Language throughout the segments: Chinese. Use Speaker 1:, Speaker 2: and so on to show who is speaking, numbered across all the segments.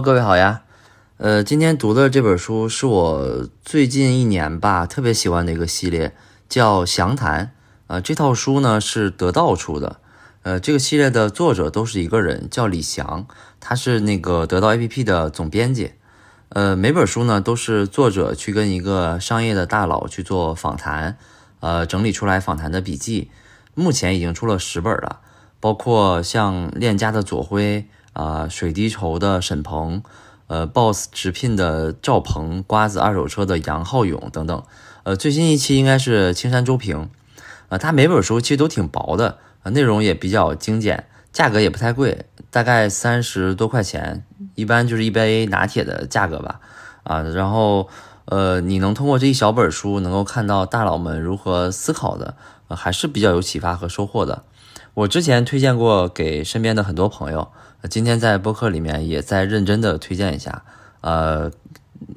Speaker 1: 各位好呀。呃，今天读的这本书是我最近一年吧特别喜欢的一个系列，叫《详谈》。呃，这套书呢是得到出的。呃，这个系列的作者都是一个人，叫李翔，他是那个得到 APP 的总编辑。呃，每本书呢都是作者去跟一个商业的大佬去做访谈，呃，整理出来访谈的笔记。目前已经出了十本了，包括像链家的左晖啊，水滴筹的沈鹏。呃，boss 直聘的赵鹏，瓜子二手车的杨浩勇等等。呃，最新一期应该是青山周平。呃，他每本书其实都挺薄的，内容也比较精简，价格也不太贵，大概三十多块钱，一般就是一杯拿铁的价格吧。啊，然后呃，你能通过这一小本书，能够看到大佬们如何思考的，还是比较有启发和收获的。我之前推荐过给身边的很多朋友。今天在播客里面也在认真的推荐一下，呃，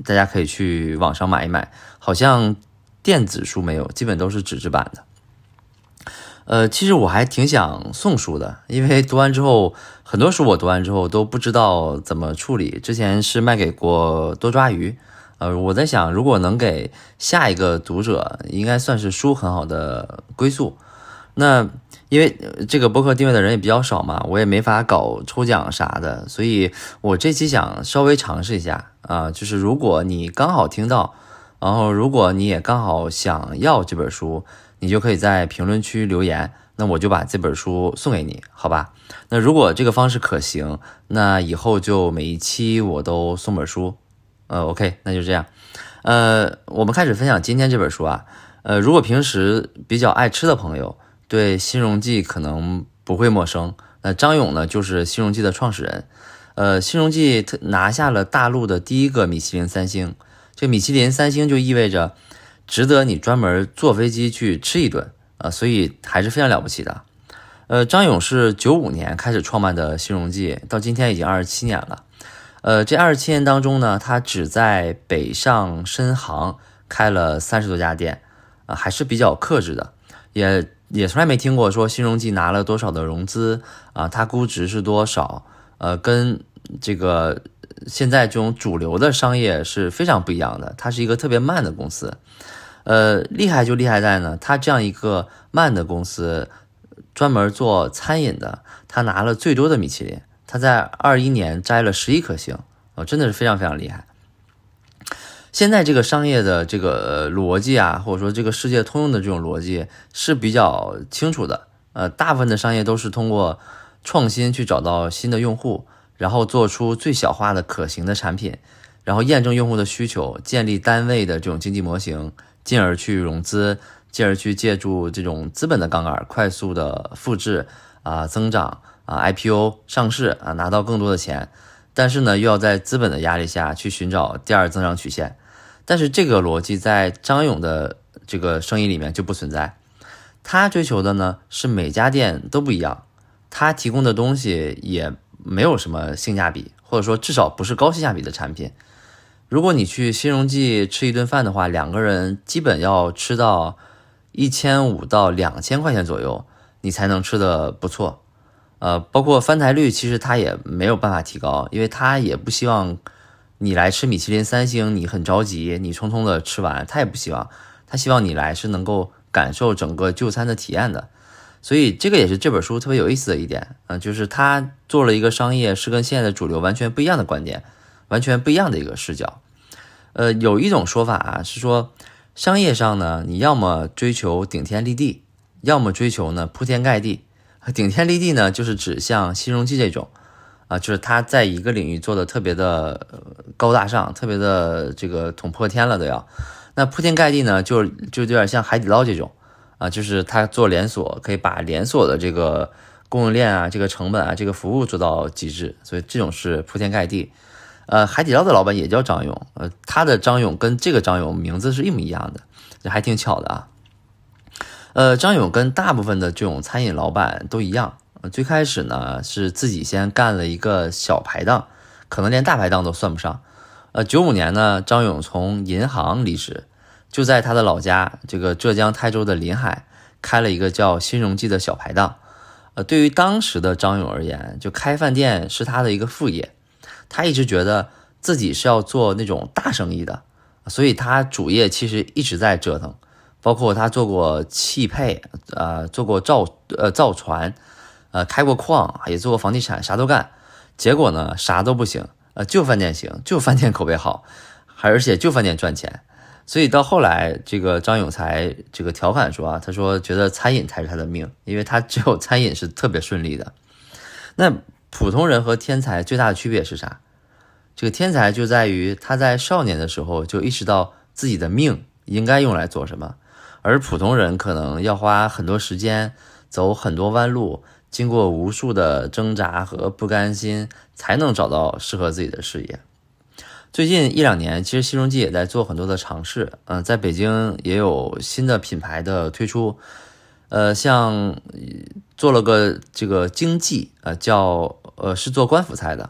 Speaker 1: 大家可以去网上买一买，好像电子书没有，基本都是纸质版的。呃，其实我还挺想送书的，因为读完之后，很多书我读完之后都不知道怎么处理。之前是卖给过多抓鱼，呃，我在想，如果能给下一个读者，应该算是书很好的归宿。那因为这个播客订阅的人也比较少嘛，我也没法搞抽奖啥的，所以我这期想稍微尝试一下啊，就是如果你刚好听到，然后如果你也刚好想要这本书，你就可以在评论区留言，那我就把这本书送给你，好吧？那如果这个方式可行，那以后就每一期我都送本书，呃，OK，那就这样，呃，我们开始分享今天这本书啊，呃，如果平时比较爱吃的朋友。对新荣记可能不会陌生，那张勇呢就是新荣记的创始人，呃，新荣记他拿下了大陆的第一个米其林三星，这米其林三星就意味着值得你专门坐飞机去吃一顿啊，所以还是非常了不起的。呃，张勇是九五年开始创办的新荣记，到今天已经二十七年了，呃，这二十七年当中呢，他只在北上深杭开了三十多家店，啊，还是比较克制的，也。也从来没听过说新荣记拿了多少的融资啊，它估值是多少？呃，跟这个现在这种主流的商业是非常不一样的。它是一个特别慢的公司，呃，厉害就厉害在呢，它这样一个慢的公司，专门做餐饮的，它拿了最多的米其林，它在二一年摘了十一颗星，哦，真的是非常非常厉害。现在这个商业的这个逻辑啊，或者说这个世界通用的这种逻辑是比较清楚的。呃，大部分的商业都是通过创新去找到新的用户，然后做出最小化的可行的产品，然后验证用户的需求，建立单位的这种经济模型，进而去融资，进而去借助这种资本的杠杆，快速的复制啊增长啊 IPO 上市啊拿到更多的钱，但是呢又要在资本的压力下去寻找第二增长曲线。但是这个逻辑在张勇的这个生意里面就不存在，他追求的呢是每家店都不一样，他提供的东西也没有什么性价比，或者说至少不是高性价比的产品。如果你去新荣记吃一顿饭的话，两个人基本要吃到一千五到两千块钱左右，你才能吃的不错。呃，包括翻台率，其实他也没有办法提高，因为他也不希望。你来吃米其林三星，你很着急，你匆匆的吃完，他也不希望，他希望你来是能够感受整个就餐的体验的，所以这个也是这本书特别有意思的一点啊，就是他做了一个商业是跟现在的主流完全不一样的观点，完全不一样的一个视角。呃，有一种说法啊是说，商业上呢，你要么追求顶天立地，要么追求呢铺天盖地。顶天立地呢，就是指像新荣记这种。啊，就是他在一个领域做的特别的高大上，特别的这个捅破天了都要。那铺天盖地呢，就就有点像海底捞这种啊，就是他做连锁，可以把连锁的这个供应链啊、这个成本啊、这个服务做到极致，所以这种是铺天盖地。呃，海底捞的老板也叫张勇，呃，他的张勇跟这个张勇名字是一模一样的，还挺巧的啊。呃，张勇跟大部分的这种餐饮老板都一样。最开始呢，是自己先干了一个小排档，可能连大排档都算不上。呃，九五年呢，张勇从银行离职，就在他的老家这个浙江台州的临海开了一个叫新荣记的小排档。呃，对于当时的张勇而言，就开饭店是他的一个副业。他一直觉得自己是要做那种大生意的，所以他主业其实一直在折腾，包括他做过汽配，呃，做过造呃造船，呃，开过矿，也做过房地产，啥都干。结果呢，啥都不行，呃，就饭店行，就饭店口碑好，还而且就饭店赚钱。所以到后来，这个张勇才这个调侃说啊，他说觉得餐饮才是他的命，因为他只有餐饮是特别顺利的。那普通人和天才最大的区别是啥？这个天才就在于他在少年的时候就意识到自己的命应该用来做什么，而普通人可能要花很多时间，走很多弯路，经过无数的挣扎和不甘心，才能找到适合自己的事业。最近一两年，其实新荣记也在做很多的尝试，嗯，在北京也有新的品牌的推出，呃，像做了个这个经济，呃，叫呃是做官府菜的，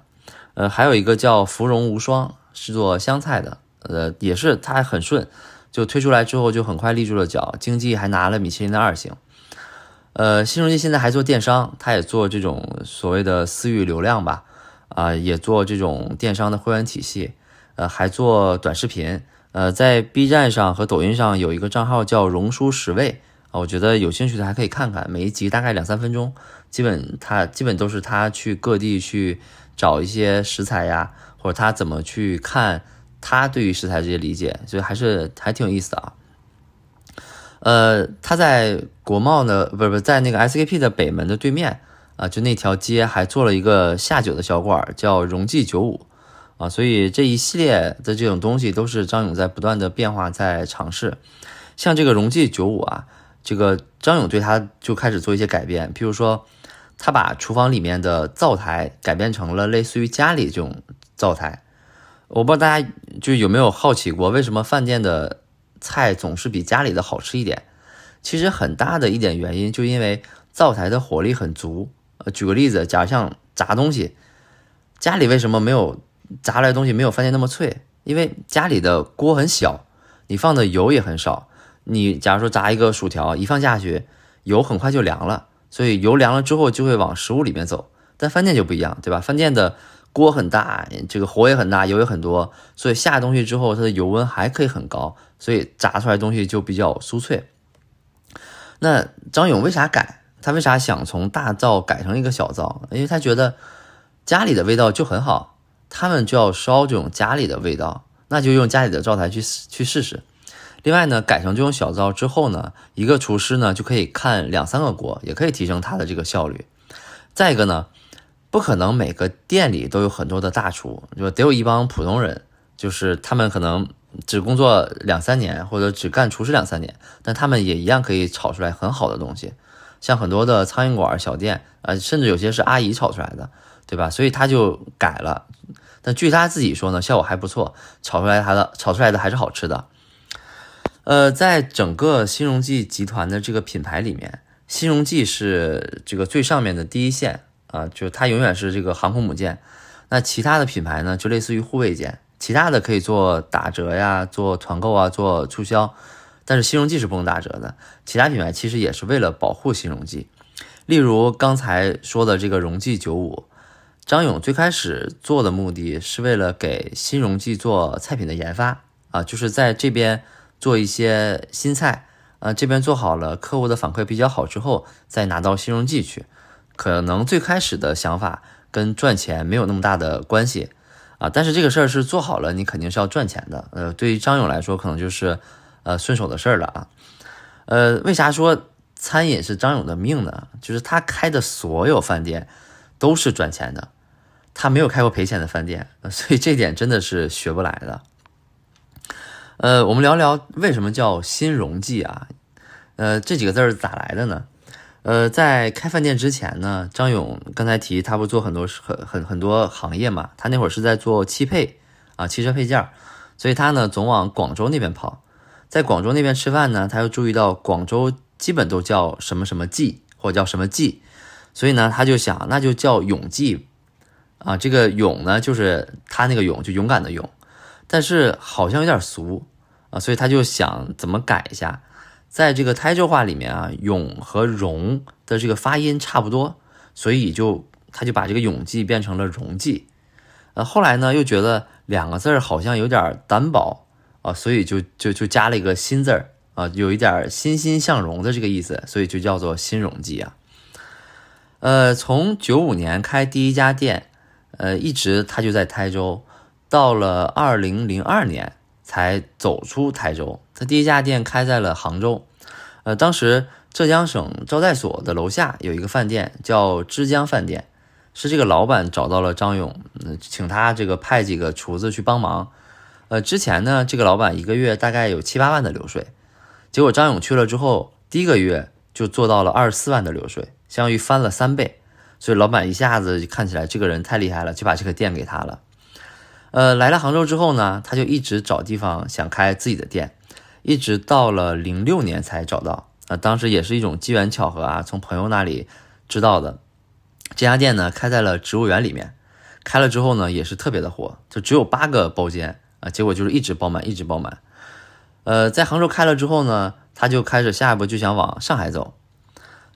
Speaker 1: 呃，还有一个叫芙蓉无双，是做湘菜的，呃，也是它很顺，就推出来之后就很快立住了脚，经济还拿了米其林的二星，呃，新荣记现在还做电商，它也做这种所谓的私域流量吧，啊，也做这种电商的会员体系。呃，还做短视频，呃，在 B 站上和抖音上有一个账号叫“荣叔十味”啊，我觉得有兴趣的还可以看看，每一集大概两三分钟，基本他基本都是他去各地去找一些食材呀，或者他怎么去看他对于食材这些理解，所以还是还挺有意思的啊。呃，他在国贸呢，不是不是在那个 SKP 的北门的对面啊，就那条街还做了一个下酒的小馆，叫荣记九五。啊，所以这一系列的这种东西都是张勇在不断的变化，在尝试。像这个荣记九五啊，这个张勇对他就开始做一些改变，譬如说，他把厨房里面的灶台改变成了类似于家里这种灶台。我不知道大家就有没有好奇过，为什么饭店的菜总是比家里的好吃一点？其实很大的一点原因，就因为灶台的火力很足。呃，举个例子，假如像炸东西，家里为什么没有？炸来的东西没有饭店那么脆，因为家里的锅很小，你放的油也很少。你假如说炸一个薯条，一放下去，油很快就凉了，所以油凉了之后就会往食物里面走。但饭店就不一样，对吧？饭店的锅很大，这个火也很大，油也很多，所以下东西之后它的油温还可以很高，所以炸出来东西就比较酥脆。那张勇为啥改？他为啥想从大灶改成一个小灶？因为他觉得家里的味道就很好。他们就要烧这种家里的味道，那就用家里的灶台去去试试。另外呢，改成这种小灶之后呢，一个厨师呢就可以看两三个锅，也可以提升他的这个效率。再一个呢，不可能每个店里都有很多的大厨，就得有一帮普通人，就是他们可能只工作两三年，或者只干厨师两三年，但他们也一样可以炒出来很好的东西。像很多的苍蝇馆小店，呃，甚至有些是阿姨炒出来的，对吧？所以他就改了。但据他自己说呢，效果还不错，炒出来他的炒出来的还是好吃的。呃，在整个新荣记集团的这个品牌里面，新荣记是这个最上面的第一线啊，就它永远是这个航空母舰。那其他的品牌呢，就类似于护卫舰，其他的可以做打折呀，做团购啊，做促销，但是新荣记是不能打折的。其他品牌其实也是为了保护新荣记，例如刚才说的这个荣记九五。张勇最开始做的目的是为了给新荣记做菜品的研发啊，就是在这边做一些新菜啊，这边做好了，客户的反馈比较好之后，再拿到新荣记去。可能最开始的想法跟赚钱没有那么大的关系啊，但是这个事儿是做好了，你肯定是要赚钱的。呃，对于张勇来说，可能就是呃顺手的事儿了啊。呃，为啥说餐饮是张勇的命呢？就是他开的所有饭店都是赚钱的。他没有开过赔钱的饭店，所以这点真的是学不来的。呃，我们聊聊为什么叫新荣记啊？呃，这几个字儿咋来的呢？呃，在开饭店之前呢，张勇刚才提他不是做很多很很很多行业嘛，他那会儿是在做汽配啊，汽车配件，所以他呢总往广州那边跑。在广州那边吃饭呢，他又注意到广州基本都叫什么什么记或者叫什么记，所以呢他就想那就叫永记。啊，这个勇呢，就是他那个勇，就勇敢的勇，但是好像有点俗啊，所以他就想怎么改一下，在这个台州话里面啊，勇和荣的这个发音差不多，所以就他就把这个勇记变成了荣记呃，后来呢又觉得两个字儿好像有点单薄啊，所以就就就加了一个新字儿啊，有一点欣欣向荣的这个意思，所以就叫做新荣记啊。呃，从九五年开第一家店，呃，一直他就在台州，到了二零零二年才走出台州。他第一家店开在了杭州，呃，当时浙江省招待所的楼下有一个饭店叫枝江饭店。是这个老板找到了张勇，请他这个派几个厨子去帮忙。呃，之前呢，这个老板一个月大概有七八万的流水，结果张勇去了之后，第一个月就做到了二十四万的流水，相当于翻了三倍。所以老板一下子看起来这个人太厉害了，就把这个店给他了。呃，来了杭州之后呢，他就一直找地方想开自己的店，一直到了零六年才找到。啊，当时也是一种机缘巧合啊，从朋友那里知道的。这家店呢开在了植物园里面，开了之后呢也是特别的火，就只有八个包间啊，结果就是一直爆满，一直爆满。呃，在杭州开了之后呢，他就开始下一步就想往上海走。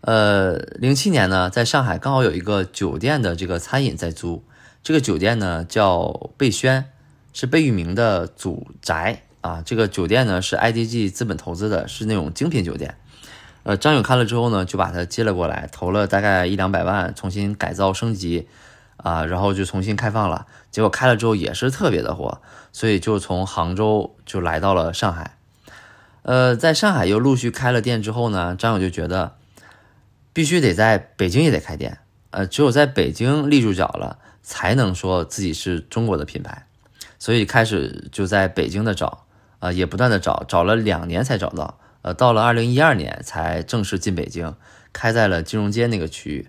Speaker 1: 呃，零七年呢，在上海刚好有一个酒店的这个餐饮在租，这个酒店呢叫贝轩，是贝聿铭的祖宅啊。这个酒店呢是 IDG 资本投资的，是那种精品酒店。呃，张勇看了之后呢，就把他接了过来，投了大概一两百万，重新改造升级，啊，然后就重新开放了。结果开了之后也是特别的火，所以就从杭州就来到了上海。呃，在上海又陆续开了店之后呢，张勇就觉得必须得在北京也得开店，呃，只有在北京立住脚了，才能说自己是中国的品牌。所以开始就在北京的找，啊，也不断的找，找了两年才找到。呃，到了二零一二年才正式进北京，开在了金融街那个区域。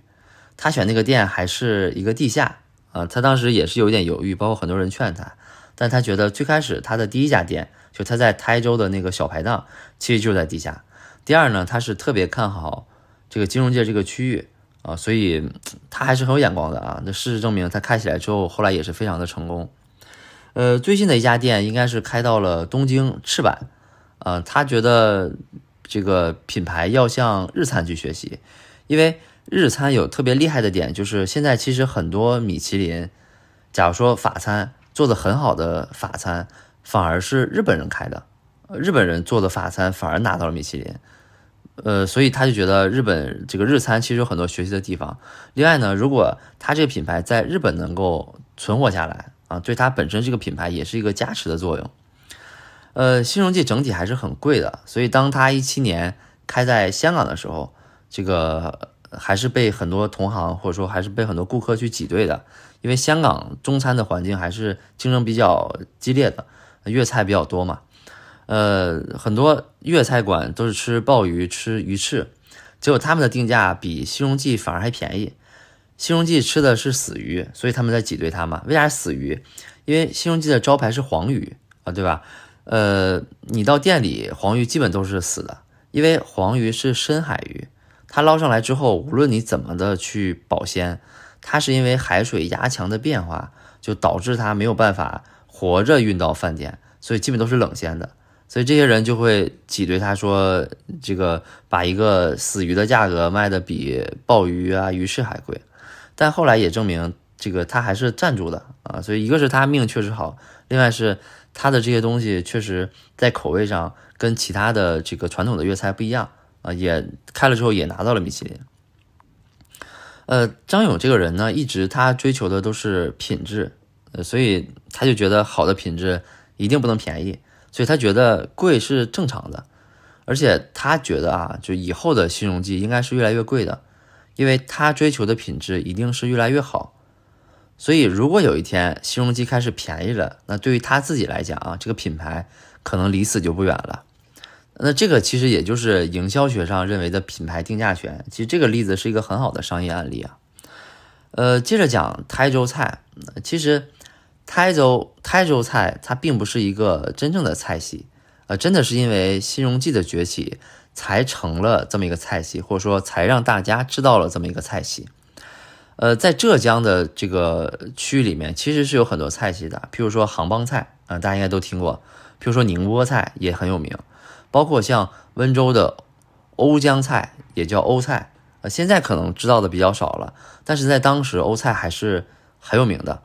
Speaker 1: 他选那个店还是一个地下啊，他当时也是有点犹豫，包括很多人劝他，但他觉得最开始他的第一家店就他在台州的那个小排档，其实就在地下。第二呢，他是特别看好这个金融界这个区域啊，所以他还是很有眼光的啊。那事实证明，他开起来之后，后来也是非常的成功。呃，最近的一家店应该是开到了东京赤坂。呃，他觉得这个品牌要向日餐去学习，因为日餐有特别厉害的点，就是现在其实很多米其林，假如说法餐做的很好的法餐，反而是日本人开的，日本人做的法餐反而拿到了米其林，呃，所以他就觉得日本这个日餐其实有很多学习的地方。另外呢，如果他这个品牌在日本能够存活下来啊，对它本身这个品牌也是一个加持的作用。呃，新荣记整体还是很贵的，所以当它一七年开在香港的时候，这个还是被很多同行或者说还是被很多顾客去挤兑的，因为香港中餐的环境还是竞争比较激烈的，粤菜比较多嘛。呃，很多粤菜馆都是吃鲍鱼、吃鱼翅，结果他们的定价比新荣记反而还便宜。新荣记吃的是死鱼，所以他们在挤兑他嘛。为啥死鱼？因为新荣记的招牌是黄鱼啊，对吧？呃，你到店里，黄鱼基本都是死的，因为黄鱼是深海鱼，它捞上来之后，无论你怎么的去保鲜，它是因为海水压强的变化，就导致它没有办法活着运到饭店，所以基本都是冷鲜的。所以这些人就会挤兑他说，这个把一个死鱼的价格卖的比鲍鱼啊、鱼翅还贵。但后来也证明，这个他还是站住的啊。所以一个是他命确实好，另外是。他的这些东西确实在口味上跟其他的这个传统的粤菜不一样啊，也开了之后也拿到了米其林。呃，张勇这个人呢，一直他追求的都是品质，呃，所以他就觉得好的品质一定不能便宜，所以他觉得贵是正常的，而且他觉得啊，就以后的新荣记应该是越来越贵的，因为他追求的品质一定是越来越好。所以，如果有一天新荣记开始便宜了，那对于他自己来讲啊，这个品牌可能离死就不远了。那这个其实也就是营销学上认为的品牌定价权。其实这个例子是一个很好的商业案例啊。呃，接着讲台州菜，其实台州台州菜它并不是一个真正的菜系，呃，真的是因为新荣记的崛起才成了这么一个菜系，或者说才让大家知道了这么一个菜系。呃，在浙江的这个区域里面，其实是有很多菜系的，譬如说杭帮菜啊，大家应该都听过；譬如说宁波菜也很有名，包括像温州的瓯江菜，也叫瓯菜，呃，现在可能知道的比较少了，但是在当时瓯菜还是很有名的。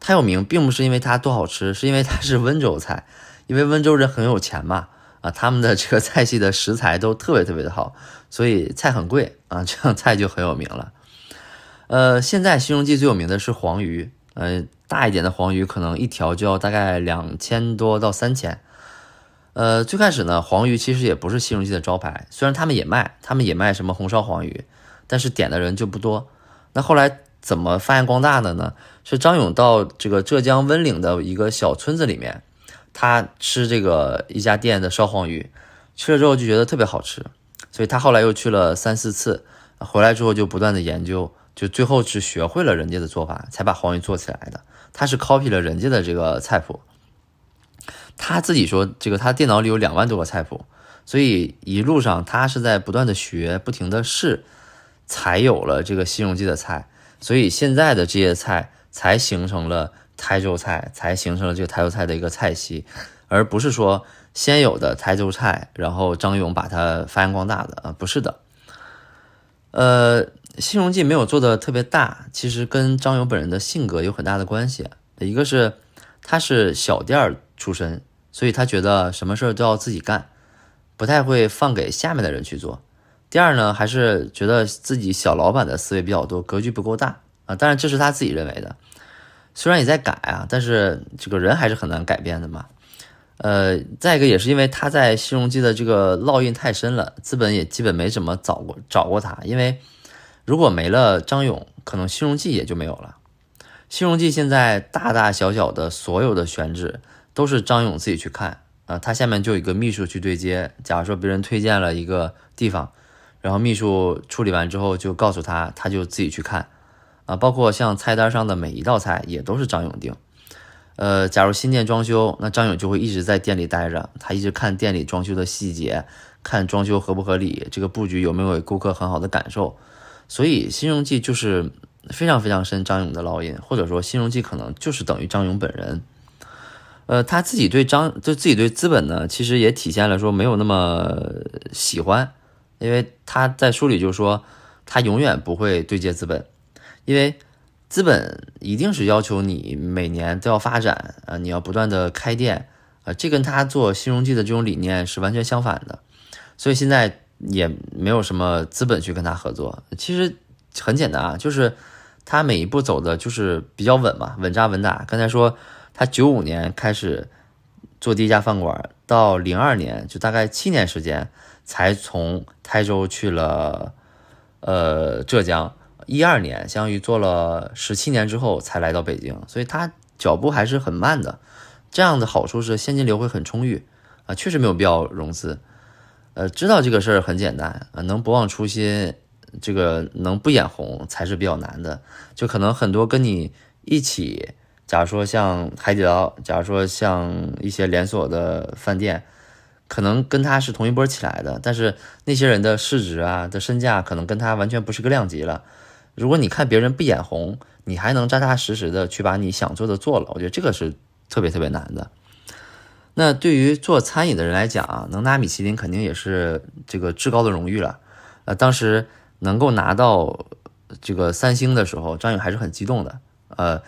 Speaker 1: 它有名，并不是因为它多好吃，是因为它是温州菜，因为温州人很有钱嘛，啊，他们的这个菜系的食材都特别特别的好，所以菜很贵啊，这样菜就很有名了。呃，现在西荣记最有名的是黄鱼，呃，大一点的黄鱼可能一条就要大概两千多到三千。呃，最开始呢，黄鱼其实也不是西荣记的招牌，虽然他们也卖，他们也卖什么红烧黄鱼，但是点的人就不多。那后来怎么发扬光大的呢？是张勇到这个浙江温岭的一个小村子里面，他吃这个一家店的烧黄鱼，吃了之后就觉得特别好吃，所以他后来又去了三四次，回来之后就不断的研究，就最后是学会了人家的做法，才把黄鱼做起来的。他是 copy 了人家的这个菜谱。他自己说，这个他电脑里有两万多个菜谱，所以一路上他是在不断的学，不停的试，才有了这个西荣记的菜。所以现在的这些菜才形成了台州菜，才形成了这个台州菜的一个菜系，而不是说先有的台州菜，然后张勇把它发扬光大的啊，不是的。呃，西荣记没有做的特别大，其实跟张勇本人的性格有很大的关系。一个是他是小店出身。所以他觉得什么事儿都要自己干，不太会放给下面的人去做。第二呢，还是觉得自己小老板的思维比较多，格局不够大啊。当然这是他自己认为的，虽然也在改啊，但是这个人还是很难改变的嘛。呃，再一个也是因为他在新荣记的这个烙印太深了，资本也基本没怎么找过找过他。因为如果没了张勇，可能新荣记也就没有了。新荣记现在大大小小的所有的选址。都是张勇自己去看啊，他下面就有一个秘书去对接。假如说别人推荐了一个地方，然后秘书处理完之后就告诉他，他就自己去看啊。包括像菜单上的每一道菜也都是张勇定。呃，假如新店装修，那张勇就会一直在店里待着，他一直看店里装修的细节，看装修合不合理，这个布局有没有给顾客很好的感受。所以新荣记就是非常非常深张勇的烙印，或者说新荣记可能就是等于张勇本人。呃，他自己对张，就自己对资本呢，其实也体现了说没有那么喜欢，因为他在书里就说，他永远不会对接资本，因为资本一定是要求你每年都要发展啊，你要不断的开店啊，这跟他做新荣记的这种理念是完全相反的，所以现在也没有什么资本去跟他合作。其实很简单啊，就是他每一步走的就是比较稳嘛，稳扎稳打。刚才说。他九五年开始做第一家饭馆，到零二年就大概七年时间，才从台州去了呃浙江。一二年相当于做了十七年之后才来到北京，所以他脚步还是很慢的。这样的好处是现金流会很充裕啊，确实没有必要融资。呃，知道这个事儿很简单啊，能不忘初心，这个能不眼红才是比较难的。就可能很多跟你一起。假如说像海底捞，假如说像一些连锁的饭店，可能跟他是同一波起来的，但是那些人的市值啊的身价可能跟他完全不是个量级了。如果你看别人不眼红，你还能扎扎实实的去把你想做的做了，我觉得这个是特别特别难的。那对于做餐饮的人来讲啊，能拿米其林肯定也是这个至高的荣誉了。呃，当时能够拿到这个三星的时候，张勇还是很激动的。呃。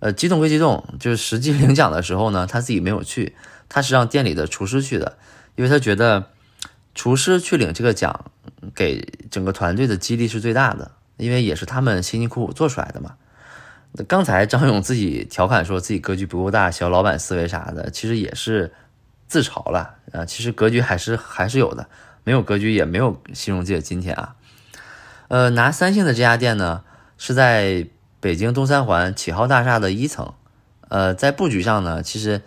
Speaker 1: 呃，激动归激动，就是实际领奖的时候呢，他自己没有去，他是让店里的厨师去的，因为他觉得厨师去领这个奖，给整个团队的激励是最大的，因为也是他们辛辛苦苦做出来的嘛。刚才张勇自己调侃说自己格局不够大，小老板思维啥的，其实也是自嘲了啊。其实格局还是还是有的，没有格局也没有新荣记今天啊。呃，拿三星的这家店呢，是在。北京东三环启浩大厦的一层，呃，在布局上呢，其实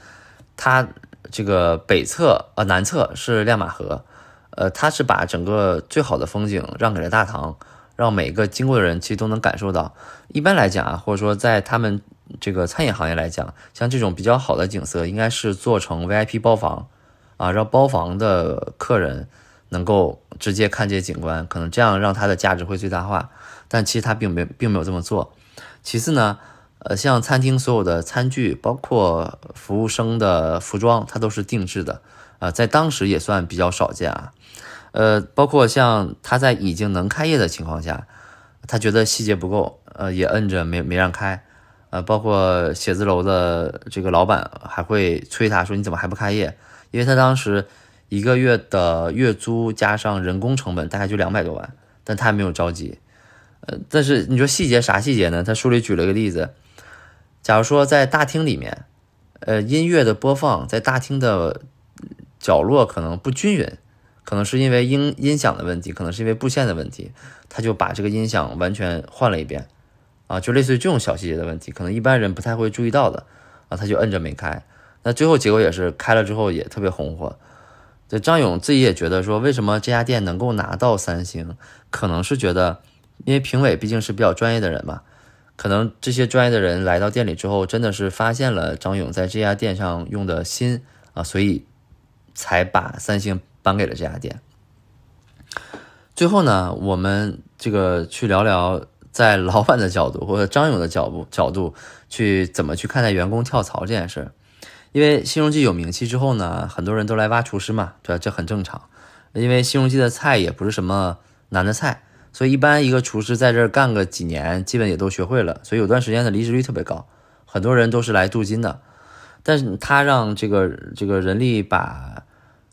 Speaker 1: 它这个北侧呃南侧是亮马河，呃，它是把整个最好的风景让给了大堂，让每个经过的人其实都能感受到。一般来讲啊，或者说在他们这个餐饮行业来讲，像这种比较好的景色，应该是做成 VIP 包房啊，让包房的客人能够直接看见景观，可能这样让它的价值会最大化。但其实他并没并没有这么做。其次呢，呃，像餐厅所有的餐具，包括服务生的服装，它都是定制的，啊，在当时也算比较少见啊。呃，包括像他在已经能开业的情况下，他觉得细节不够，呃，也摁着没没让开，呃，包括写字楼的这个老板还会催他说：“你怎么还不开业？”因为他当时一个月的月租加上人工成本大概就两百多万，但他还没有着急。呃，但是你说细节啥细节呢？他书里举了个例子，假如说在大厅里面，呃，音乐的播放在大厅的角落可能不均匀，可能是因为音音响的问题，可能是因为布线的问题，他就把这个音响完全换了一遍，啊，就类似于这种小细节的问题，可能一般人不太会注意到的，啊，他就摁着没开，那最后结果也是开了之后也特别红火。这张勇自己也觉得说，为什么这家店能够拿到三星，可能是觉得。因为评委毕竟是比较专业的人嘛，可能这些专业的人来到店里之后，真的是发现了张勇在这家店上用的心啊，所以才把三星颁给了这家店。最后呢，我们这个去聊聊，在老板的角度或者张勇的角度角度去怎么去看待员工跳槽这件事。因为新荣记有名气之后呢，很多人都来挖厨师嘛，对吧？这很正常。因为新荣记的菜也不是什么难的菜。所以一般一个厨师在这儿干个几年，基本也都学会了。所以有段时间的离职率特别高，很多人都是来镀金的。但是他让这个这个人力把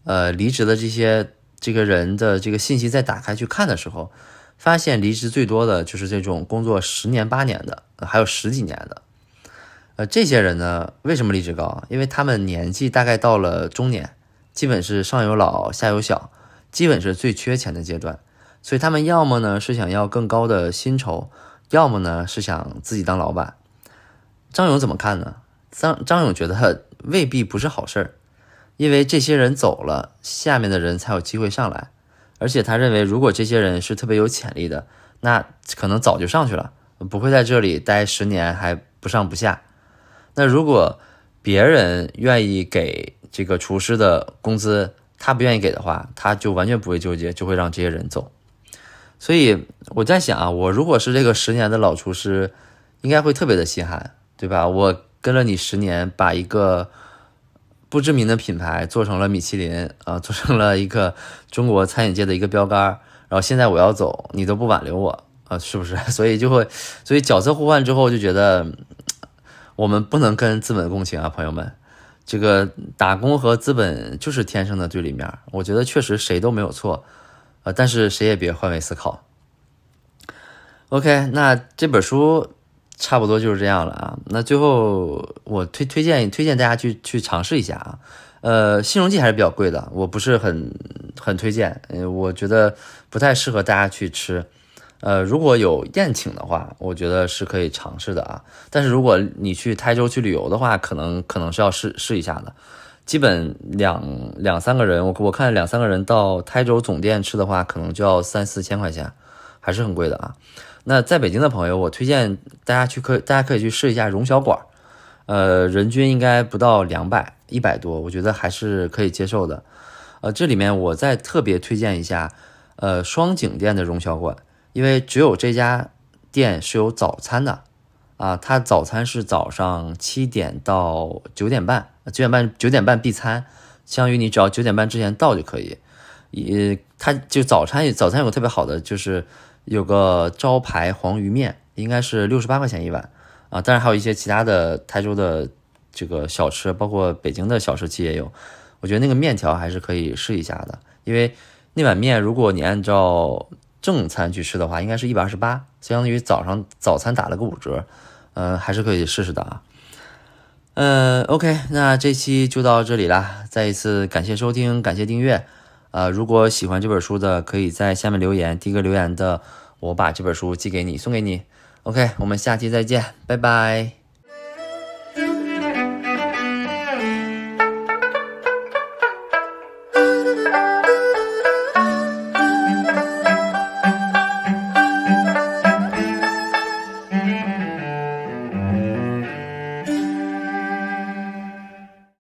Speaker 1: 呃离职的这些这个人的这个信息再打开去看的时候，发现离职最多的就是这种工作十年八年的，还有十几年的。呃，这些人呢，为什么离职高？因为他们年纪大概到了中年，基本是上有老下有小，基本是最缺钱的阶段。所以他们要么呢是想要更高的薪酬，要么呢是想自己当老板。张勇怎么看呢？张张勇觉得未必不是好事儿，因为这些人走了，下面的人才有机会上来。而且他认为，如果这些人是特别有潜力的，那可能早就上去了，不会在这里待十年还不上不下。那如果别人愿意给这个厨师的工资，他不愿意给的话，他就完全不会纠结，就会让这些人走。所以我在想啊，我如果是这个十年的老厨师，应该会特别的心寒，对吧？我跟了你十年，把一个不知名的品牌做成了米其林啊，做成了一个中国餐饮界的一个标杆，然后现在我要走，你都不挽留我啊，是不是？所以就会，所以角色互换之后，就觉得我们不能跟资本共情啊，朋友们，这个打工和资本就是天生的对立面，我觉得确实谁都没有错。但是谁也别换位思考。OK，那这本书差不多就是这样了啊。那最后我推推荐推荐大家去去尝试一下啊。呃，新荣记还是比较贵的，我不是很很推荐，我觉得不太适合大家去吃。呃，如果有宴请的话，我觉得是可以尝试的啊。但是如果你去台州去旅游的话，可能可能是要试试一下的。基本两两三个人，我我看两三个人到台州总店吃的话，可能就要三四千块钱，还是很贵的啊。那在北京的朋友，我推荐大家去可大家可以去试一下荣小馆，呃，人均应该不到两百，一百多，我觉得还是可以接受的。呃，这里面我再特别推荐一下，呃，双井店的荣小馆，因为只有这家店是有早餐的。啊，它早餐是早上七点到九点半，九点半九点半闭餐，相当于你只要九点半之前到就可以。也，它就早餐早餐有个特别好的，就是有个招牌黄鱼面，应该是六十八块钱一碗啊。当然还有一些其他的台州的这个小吃，包括北京的小吃街也有。我觉得那个面条还是可以试一下的，因为那碗面如果你按照正餐去吃的话，应该是一百二十八，相当于早上早餐打了个五折。嗯，还是可以试试的啊。嗯，OK，那这期就到这里啦。再一次感谢收听，感谢订阅。呃，如果喜欢这本书的，可以在下面留言，第一个留言的，我把这本书寄给你，送给你。OK，我们下期再见，拜拜。